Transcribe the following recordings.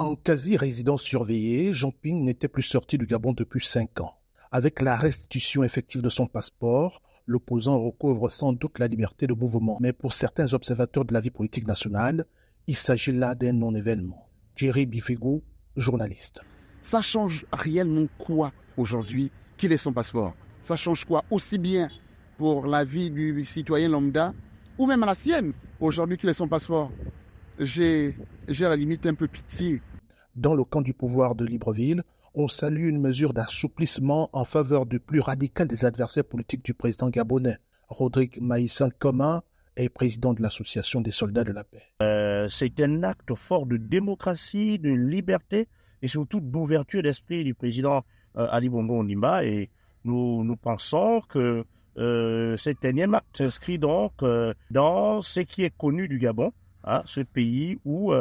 En quasi-résidence surveillée, Jean Ping n'était plus sorti du Gabon depuis cinq ans. Avec la restitution effective de son passeport, l'opposant recouvre sans doute la liberté de mouvement. Mais pour certains observateurs de la vie politique nationale, il s'agit là d'un non-événement. Jerry Bifego, journaliste. Ça change réellement quoi aujourd'hui qu'il ait son passeport? Ça change quoi aussi bien pour la vie du citoyen lambda ou même à la sienne aujourd'hui qu'il ait son passeport? J'ai à la limite un peu pitié dans le camp du pouvoir de Libreville, on salue une mesure d'assouplissement en faveur du plus radical des adversaires politiques du président gabonais. Rodrigue Maïssan Coma est président de l'Association des soldats de la paix. Euh, c'est un acte fort de démocratie, de liberté et surtout d'ouverture d'esprit du président euh, Ali Bongo Ondimba. Et nous, nous pensons que euh, cet énième acte s'inscrit donc dans ce qui est connu du Gabon, hein, ce pays où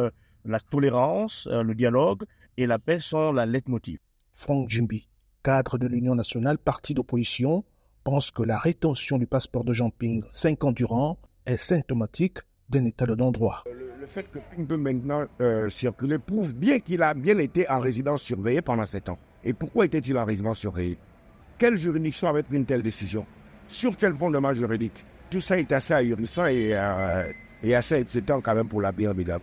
la tolérance, euh, le dialogue et la paix sont la leitmotiv. Franck Jimbi, cadre de l'Union nationale, parti d'opposition, pense que la rétention du passeport de Jean Ping cinq ans durant est symptomatique d'un état de non-droit. Le, fait que Ping peut maintenant euh, circuler prouve bien qu'il a bien été en résidence surveillée pendant sept ans. Et pourquoi était-il en résidence surveillée? Quelle juridiction avait pris une telle décision? Sur quel fondement juridique? Tout ça est assez ahurissant et, euh, et assez excitant quand même pour la BRBW.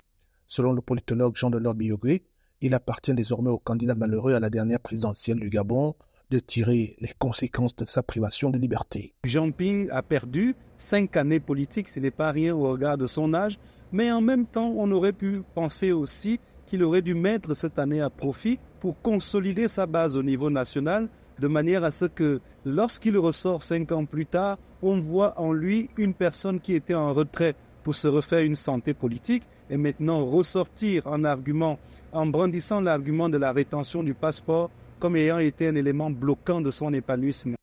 Selon le politologue Jean-Delors Biyogui, il appartient désormais au candidat malheureux à la dernière présidentielle du Gabon de tirer les conséquences de sa privation de liberté. Jean Ping a perdu cinq années politiques, ce n'est pas rien au regard de son âge, mais en même temps, on aurait pu penser aussi qu'il aurait dû mettre cette année à profit pour consolider sa base au niveau national, de manière à ce que lorsqu'il ressort cinq ans plus tard, on voit en lui une personne qui était en retrait pour se refaire une santé politique et maintenant ressortir en argument, en brandissant l'argument de la rétention du passeport comme ayant été un élément bloquant de son épanouissement.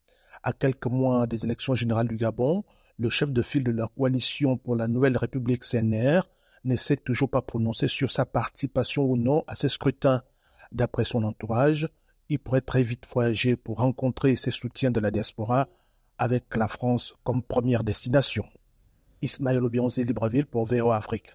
À quelques mois des élections générales du Gabon, le chef de file de la coalition pour la nouvelle République CNR ne s'est toujours pas prononcé sur sa participation ou non à ces scrutins. D'après son entourage, il pourrait très vite voyager pour rencontrer ses soutiens de la diaspora avec la France comme première destination. Ismaël Obionzé Libreville pour VO Afrique.